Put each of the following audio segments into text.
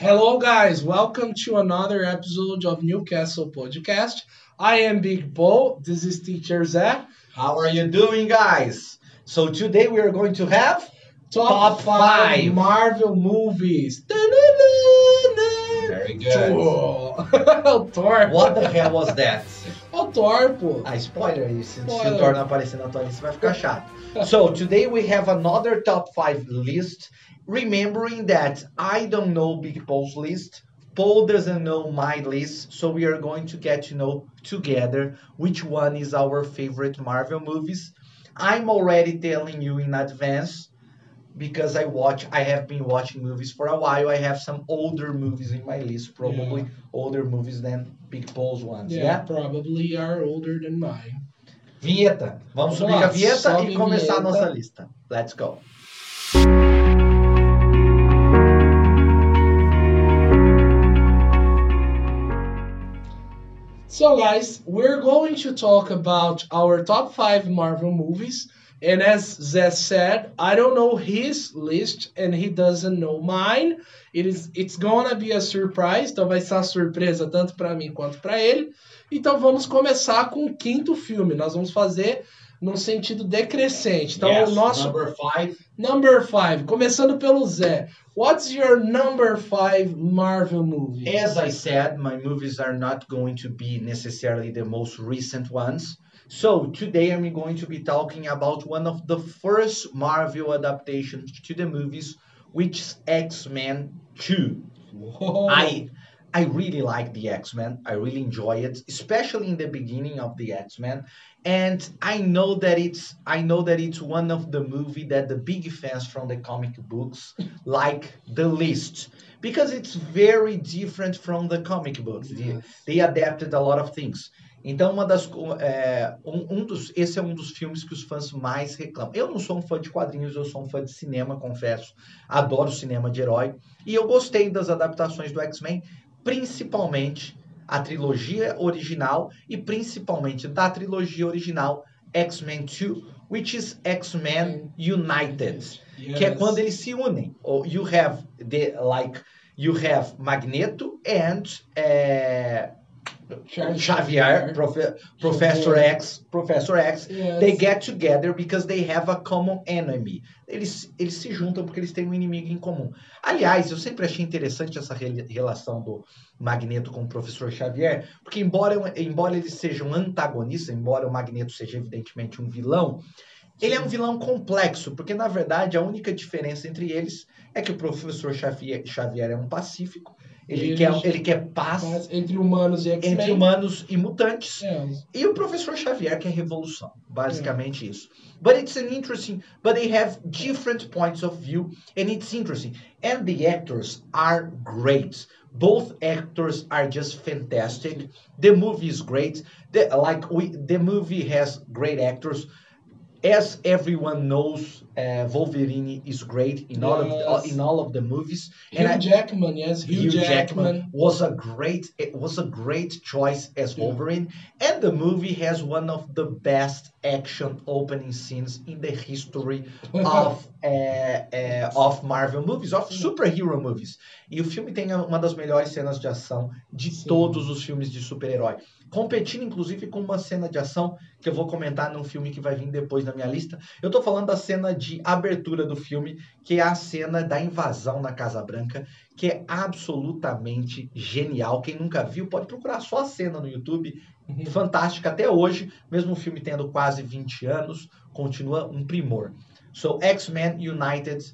Hello, guys. Welcome to another episode of Newcastle Podcast. I am Big Bo. This is Teacher Zé. How are you doing, guys? So today we are going to have Top, Top five, five. Marvel movies. Very o Thor. What the hell was that? O Thor, pô. Ah, spoiler, se, se o Thor não aparecer na tua lista vai ficar chato. So today we have another top five list. Remembering that I don't know Big Paul's list. Paul doesn't know my list, so we are going to get to know together which one is our favorite Marvel movies. I'm already telling you in advance because I watch I have been watching movies for a while. I have some older movies in my list, probably older movies than Big Paul's ones. Yeah, yeah? probably are older than mine. Vinheta. Vamos Vamos subir lá, a vinheta e começar a nossa lista. Let's go. So, guys, we're going to talk about our top five Marvel movies. And as Zé said, I don't know his list and he doesn't know mine. It is, it's gonna be a surprise, então vai ser uma surpresa tanto para mim quanto para ele. Então vamos começar com o quinto filme. Nós vamos fazer num sentido decrescente. Então o nosso number five. number five, começando pelo Zé. What's your number five Marvel movie? As I said, my movies are not going to be necessarily the most recent ones. So today I'm going to be talking about one of the first Marvel adaptations to the movies, which is X-Men 2. Whoa. I I really like the X-Men. I really enjoy it, especially in the beginning of the X-Men. And I know that it's I know that it's one of the movie that the big fans from the comic books like the least because it's very different from the comic books. They- They adapted a lot of things. Então, uma das é, um, um dos esse é um dos filmes que os fãs mais reclamam. Eu não sou um fã de quadrinhos, eu sou um fã de cinema, confesso. Adoro cinema de herói e eu gostei das adaptações do X-Men, principalmente a trilogia original e principalmente da trilogia original X-Men 2, which is X-Men United, que é Yes. quando eles se unem. Ou You have the like you have Magneto and Charles Xavier, Profe- Professor. X, Professor X, Yes. they get together because they have a common enemy. Eles, eles se juntam porque eles têm um inimigo em comum. Aliás, eu sempre achei interessante essa rela- relação do Magneto com o Professor Xavier, porque embora, embora eles sejam antagonistas, embora o Magneto seja evidentemente um vilão, ele é um vilão complexo, porque na verdade a única diferença entre eles é que o Professor Xavier, Xavier é um pacífico, ele, quer, ele quer paz Mas entre humanos e entre humanos e mutantes. É, E o professor Xavier, que é revolução. Basicamente isso. But it's an interesting, but they have different points of view, and it's interesting. And the actors are great. Both actors are just fantastic. The movie is great. The, like we, the movie has great actors. As everyone knows, uh, Wolverine is great in all Yes. of the, in all of the movies. Hugh I- Jackman, yes, Hugh, Hugh Jackman. Jackman was a great it was a great choice as Yeah. Wolverine, and the movie has one of the best action opening scenes in the history of uh, uh, of Marvel movies, of superhero movies. E o filme tem uma das melhores cenas de ação de Sim. todos os filmes de super-herói, competindo inclusive com uma cena de ação que eu vou comentar num filme que vai vir depois na minha lista. Eu tô falando da cena de abertura do filme, que é a cena da invasão na Casa Branca, que é absolutamente genial. Quem nunca viu pode procurar só a cena no YouTube. Fantástica até hoje, mesmo o filme tendo quase 20 anos, continua um primor. So X-Men United,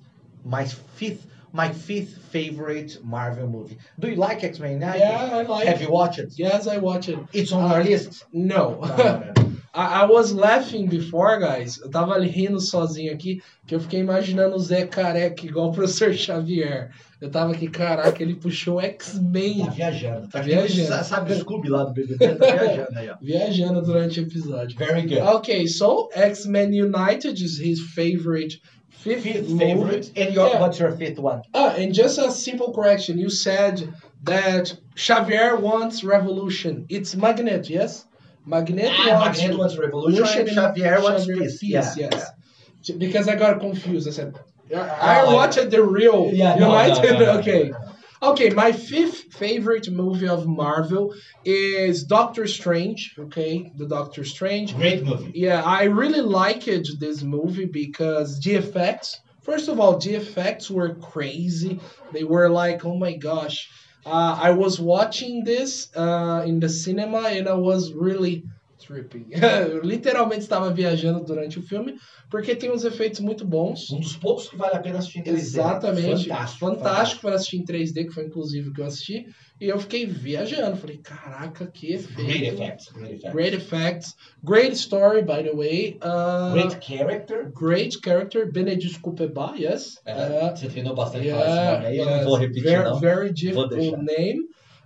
my fifth, my fifth favorite Marvel movie. Do you like X-Men United? Yeah, I like Have you watched it? Yes, I watched it. It's on Uh, your list. No. No, I, I was laughing before, guys. Eu tava rindo sozinho aqui, que eu fiquei imaginando o Zé careca igual o professor Xavier. Eu tava aqui, caraca, ele puxou X-Men Tá viajando. Tá Viajando. Sabe, o Scooby lá do BBB? Tá viajando aí, ó. viajando durante o episódio. Very good. Okay, so X-Men United is his favorite fifth, Fifth favorite. And your, Yeah. what's your fifth one? Ah, and just a simple correction. You said that Xavier wants revolution. It's Magneto, yes? Magneto ah, wants Magneto wants revolution and Xavier wants peace. Yeah, yes. Because I got confused. I said, I, I like- watched the real Yeah, no, United. no, no, okay. no, no. Okay, my fifth favorite movie of Marvel is Doctor Strange. Okay, the Doctor Strange. Great movie. Yeah, I really liked this movie because the effects. First of all, the effects were crazy. They were like, oh my gosh. Uh, I was watching this uh, in the cinema and I was really tripping. Eu literalmente estava viajando durante o filme, porque tem uns efeitos muito bons. Um dos poucos que vale a pena assistir em 3D. Exatamente. Fantástico. Fantástico para assistir em 3D, que foi inclusive o que eu assisti. E eu fiquei viajando. Falei, caraca, que efeito. Great effects. Great effects. Great effects. Great story, by the way. Uh, Great character. great character. Benedict Cumberbatch, yes. É, Uh, você treinou bastante pra falar esse nome aí, eu não yes. vou repetir very, não. very difficult name.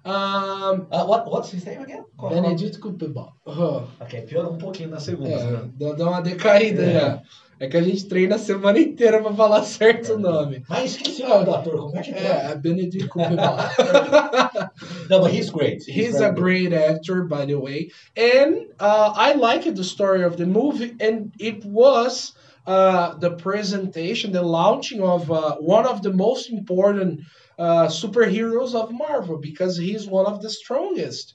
Um, Uh, what, what's his name again? Qual é? Benedict Cumberbatch. Uh, Ok, piorou um pouquinho na segunda. é, né? deu, deu uma decaída É. já. É que a gente treina a semana inteira pra falar certo o nome. Mas esqueci o nome do ator, como é que é? É, Benedict Cumberbatch. Não, but he's great. He's very a great actor, by the way, and uh, I liked the story of the movie, and it was uh, the presentation, the launching of uh, one of the most important uh, superheroes of Marvel because he's one of the strongest,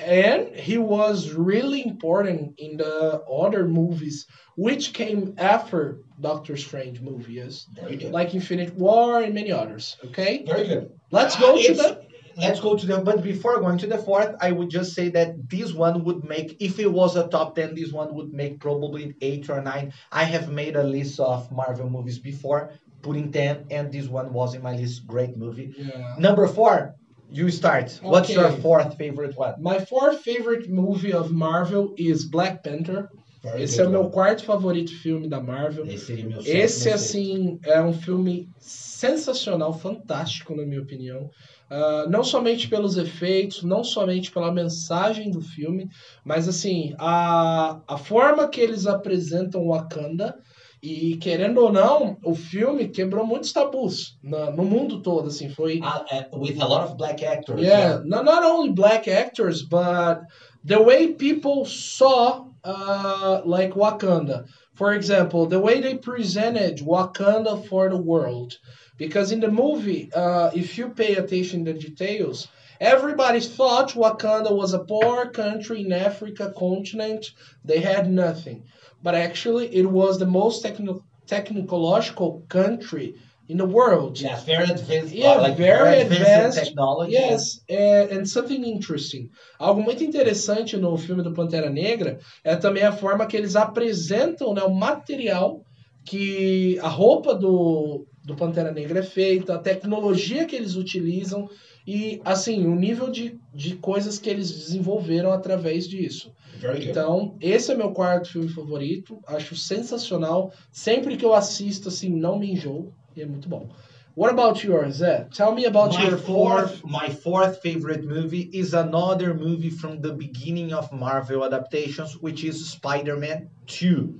and he was really important in the other movies which came after Doctor Strange movies, like Infinite War and many others. Okay, Very good. let's go Uh, to the. Let's go to the. But before going to the fourth, I would just say that this one would make, if it was a top 10, this one would make probably eight or nine. I have made a list of Marvel movies before, putting 10, and this one was in my list. Great movie. Yeah. Number four, you start. What's your Okay. fourth favorite one? My fourth favorite movie of Marvel is Black Panther. Very Esse é o meu one. quarto favorito filme da Marvel. Esse sétimo, Esse, assim, é um filme sensacional, fantástico, na minha opinião. Ah, não somente pelos efeitos, não somente pela mensagem do filme, mas, assim, a, a forma que eles apresentam Wakanda. E, querendo ou não, o filme quebrou muitos tabus na- no mundo todo, assim, foi... Uh, with a lot of black actors. Yeah, not, not only black actors, but the way people saw uh, like Wakanda. For example, the way they presented Wakanda for the world. Because in the movie, uh, if you pay attention to the details, everybody thought Wakanda was a poor country in Africa continent. They had nothing. But actually, it was the most techno- technological country in the world. Yeah, very advanced. Yeah, like very advanced. technology. Yes, é, and something interesting. Algo muito interessante no filme do Pantera Negra é também a forma que eles apresentam né, o material que a roupa do, do Pantera Negra é feita, a tecnologia que eles utilizam e, assim, o nível de, de coisas que eles desenvolveram através disso. Very good. Então, esse é meu quarto filme favorito. Acho sensacional. Sempre que eu assisto, assim, não me enjoo. E é muito bom. What about yours, Zé? Tell me about my your fourth. fourth, my fourth favorite movie is another movie from the beginning of Marvel adaptations, which is Spider-Man 2.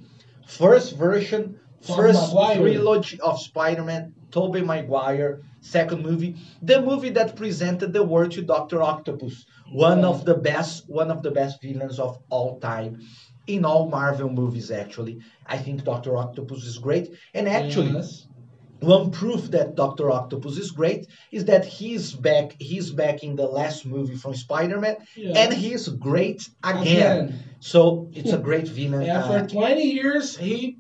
First version, first Maguire. trilogy of Spider-Man, Tobey Maguire. Second movie, the movie that presented the world to Doctor Octopus, one of the best, one of the best villains of all time. In all Marvel movies, actually, I think Doctor Octopus is great, and actually, Yes. one proof that Doctor Octopus is great is that he's back. He's back in the last movie from Spider-Man, Yeah. and he's great again. So it's a great villain. After uh, 20 years, he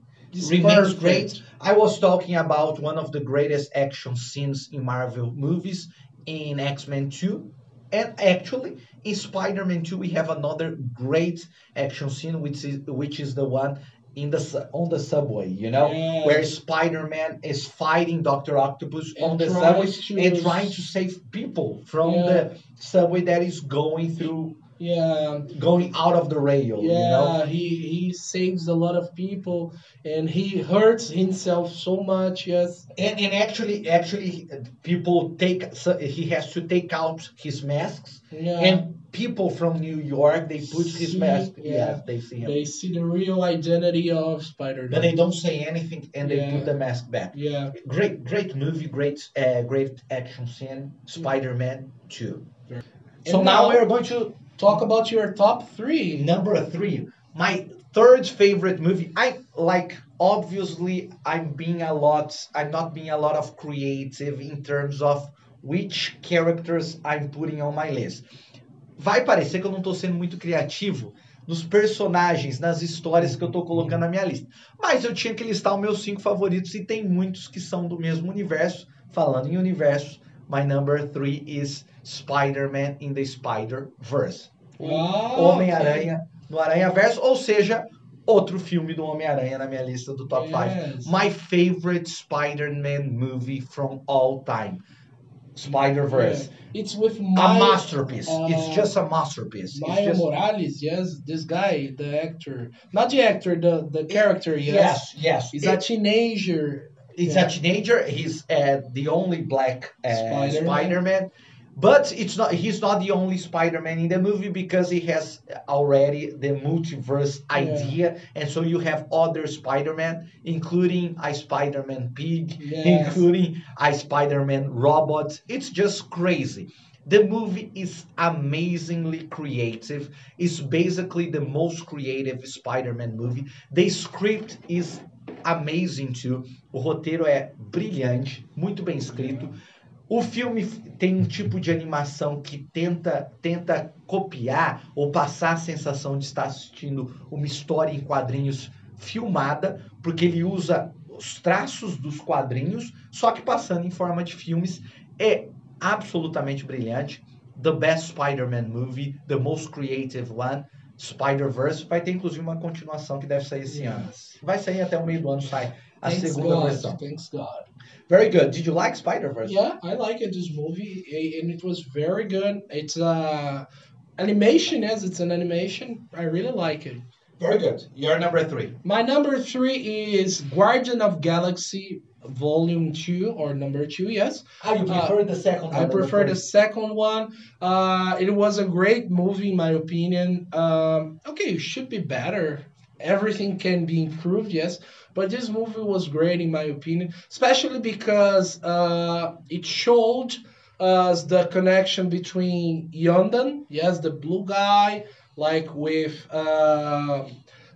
remains great. I was talking about one of the greatest action scenes in Marvel movies in X-Men 2. And actually, in Spider-Man 2, we have another great action scene, which is which is the one in the on the subway, you know, where Spider-Man is fighting Doctor Octopus And on the subway to- and trying to save people from Yeah. the subway that is going through, Yeah, going out of the rail, you know. yeah. He he saves a lot of people, and he hurts himself so much. Yes. And, and actually, actually, people take. So he has to take out his masks, Yeah. and people from New York they put his mask. yeah. Yes, they see him, they see the real identity of Spider-Man. but they don't say anything, and they Yeah. put the mask back. Yeah. Great, great movie, great, uh, great action scene. Spider-Man Two. So now, now- we're going to Talk about your top three. number three. My third favorite movie. I like. Obviously, I'm being a lot. I'm not being a lot of creative in terms of which characters I'm putting on my list. Vai parecer que eu não estou sendo muito criativo nos personagens, nas histórias que eu estou colocando na minha lista. Mas eu tinha que listar os meus cinco favoritos e tem muitos que são do mesmo universo. Falando em universo, my number three is Spider-Man in the Spider-Verse. Homem-Aranha no Aranha-Verso, ou seja, outro filme do Homem-Aranha na minha lista do top 5. Yes. My favorite Spider-Man movie from all time. Spider-Verse. Yeah. It's with A my, masterpiece. uh, it's just a masterpiece. Maya just- Morales, yes, this guy, the actor, not the actor, the the character, yes, yes, yes. he's It- a teenager. It's Yeah. a teenager. He's uh, the only black uh, Spider-Man. Spider-Man. But it's not. He's not the only Spider-Man in the movie because he has already the multiverse idea, and so you have other Spider-Man, including a Spider-Man pig, Yes. including a Spider-Man robot. It's just crazy. The movie is amazingly creative. It's basically the most creative Spider-Man movie. The script is amazing too. O roteiro é brilhante, muito bem escrito. O filme tem um tipo de animação que tenta, tenta copiar ou passar a sensação de estar assistindo uma história em quadrinhos filmada, porque ele usa os traços dos quadrinhos, só que passando em forma de filmes. É absolutamente brilhante. The best Spider-Man movie, the most creative one. Spider-Verse vai ter inclusive uma continuação que deve sair esse ano. Yes. Vai sair até o meio do ano sai a Thanks segunda God, versão. thanks God. Very good. Did you like Spider-Verse? Yeah, I like it. This movie, and it was very good. It's uh, animation, yes, it's an animation. I really like it. Very good. You're number three. My number three is Guardian of Galaxy Volume Two or Number Two. Yes, i prefer the second one? I prefer the second one. Uh, it was a great movie, in my opinion. Um, okay, it should be better. Everything can be improved, yes, but this movie was great, in my opinion, especially because uh, it showed us the connection between Yondu, yes, the blue guy, like with, uh,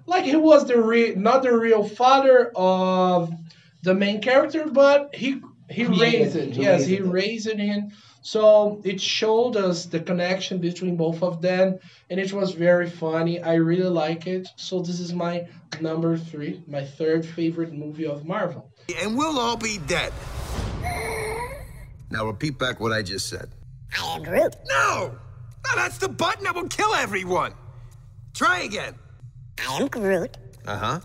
like he was the re- not the real father of the main character, but he he Created, raised it. he Yes, he raised it. raised it him. So it showed us the connection between both of them, and it was very funny. I really like it. So this is my number three, my third favorite movie of Marvel. And we'll all be dead. Now repeat back what I just said. I am Groot. No! No, that's the button that will kill everyone. Try again. I am Groot. Uh huh.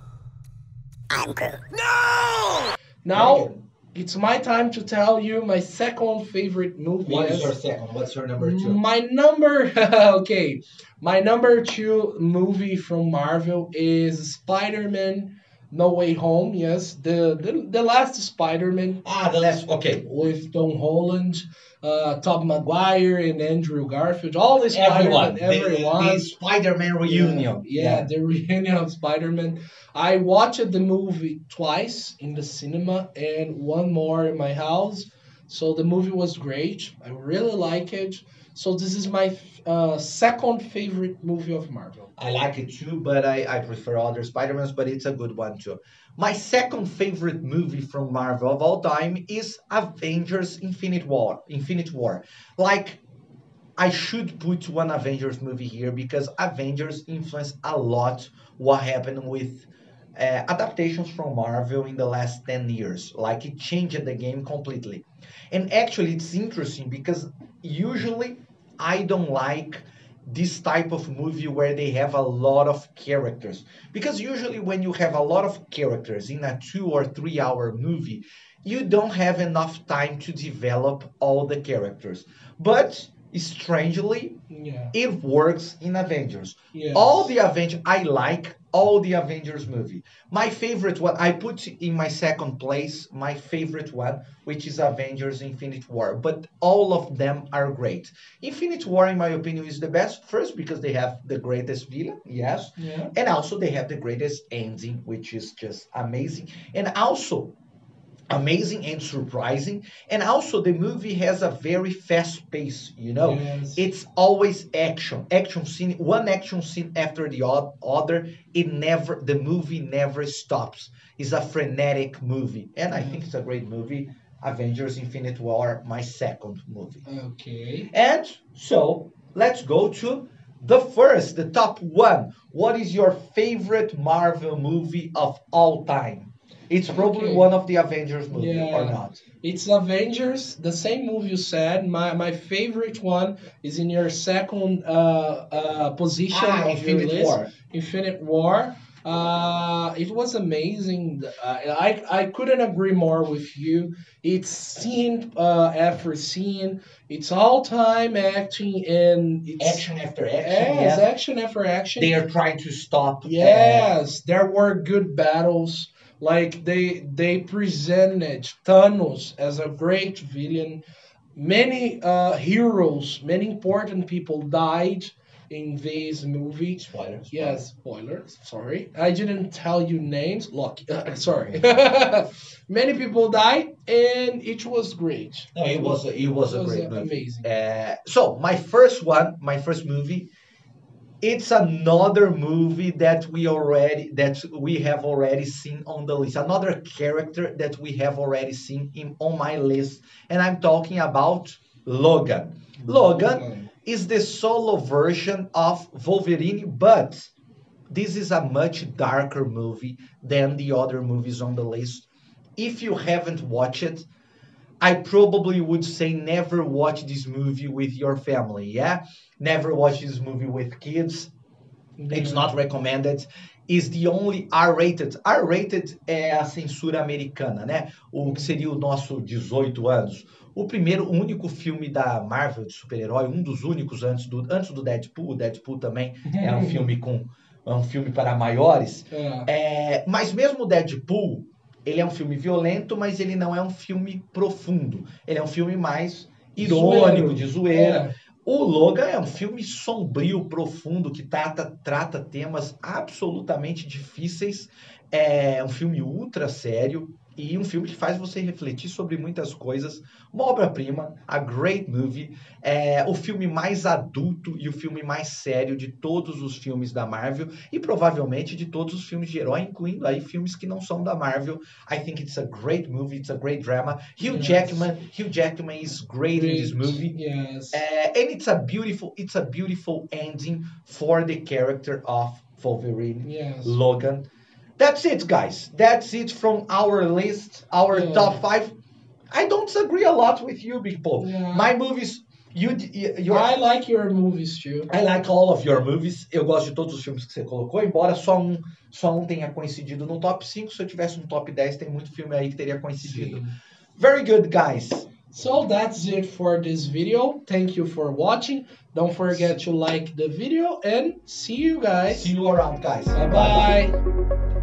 I'm Groot. No! Now it's my time to tell you my second favorite movie. What is your second? What's your number two? My number, okay, my number two movie from Marvel is Spider-Man: No Way Home. Yes, the the, the last Spider-Man Ah, the last. Okay. with Tom Holland, uh, Tobey Maguire, and Andrew Garfield. All the Everyone. Spider-Man, The- everyone. The, Spider-Man reunion. Yeah, the reunion of Spider-Man. I watched the movie twice in the cinema and one more in my house. So the movie was great. I really like it. So this is my uh, second favorite movie of Marvel. I like it too, but I, I prefer other Spider-Mans, but it's a good one too. My second favorite movie from Marvel of all time is Avengers Infinite War. Infinite War. Like, I should put one Avengers movie here because Avengers influenced a lot what happened with uh, adaptations from Marvel in the last 10 years. Like, it changed the game completely. And actually, it's interesting because usually I don't like this type of movie where they have a lot of characters. Because usually, when you have a lot of characters in a two or three hour movie, you don't have enough time to develop all the characters. But strangely, Yeah. it works in Avengers. Yes. All the Avengers, I like all the Avengers movie. My favorite one, I put in my second place, my favorite one, which is Avengers Infinite War. But all of them are great. Infinite War, in my opinion, is the best. First, because they have the greatest villain, yes. Yeah. And also, they have the greatest ending, which is just amazing. And also, amazing and surprising. And also, the movie has a very fast pace, you know? Yes. It's always action, action scene, one action scene after the other. It never, the movie never stops. It's a frenetic movie, and I think it's a great movie. Avengers Infinite War, my second movie. Okay. And so let's go to the first, the top one. What is your favorite Marvel movie of all time? It's probably Okay. one of the Avengers movie or not. It's Avengers, the same movie you said. My my favorite one is in your second uh, uh, position Ah, of your Infinite list. War. Infinite War. Uh, it was amazing. Uh, I I couldn't agree more with you. It's scene uh, after scene. It's all time acting and it's Action after action. Yes, yeah. action after action. They are trying to stop. uh, Yes, there were good battles. Like they they presented Thanos as a great villain. Many uh, heroes, many important people died in this movie. Spoilers. Yes, spoilers. Sorry, I didn't tell you names. Look, sorry. many people died, and it was great. No, it was a, it was a It was great uh, movie. amazing. Uh, so my first one, my first movie, it's another movie that we already that we have already seen on the list. Another character that we have already seen in on my list, and I'm talking about Logan. Logan is the solo version of Wolverine, but this is a much darker movie than the other movies on the list. If you haven't watched it, I probably would say never watch this movie with your family, yeah? Never watch this movie with kids. It's not recommended. Is the only R-rated. R-rated é a censura americana, né? O que seria o nosso 18 anos. O primeiro, o único filme da Marvel de super-herói, um dos únicos antes do, antes do Deadpool. O Deadpool também é um filme com é um filme para maiores. É. É, mas mesmo o Deadpool, ele é um filme violento, mas ele não é um filme profundo. Ele é um filme mais irônico, Zoeiro. de zoeira. É. O Logan é um filme sombrio, profundo, que trata, trata temas absolutamente difíceis. É um filme ultra sério e um filme que faz você refletir sobre muitas coisas. Uma obra-prima, a great movie. É o filme mais adulto e o filme mais sério de todos os filmes da Marvel e provavelmente de todos os filmes de herói, incluindo aí filmes que não são da Marvel. I think it's a great movie, it's a great drama. Hugh Yes. Jackman, Hugh Jackman is great, in this Great. movie. Yes. Uh, and it's a beautiful it's a beautiful ending for the character of Wolverine yes. Logan. That's it, guys. That's it from our list, our Yeah. top five. I don't agree a lot with you, Big Paul. Yeah. My movies, you, you I like your movies too. I like all of your movies. Eu gosto de todos os filmes que você colocou, embora só um, só um tenha coincidido no top 5. Se eu tivesse um top 10, tem muito filme aí que teria coincidido. Very good, guys. So that's it for this video. Thank you for watching. Don't forget to like the video and see you guys. See you around, guys. Bye bye.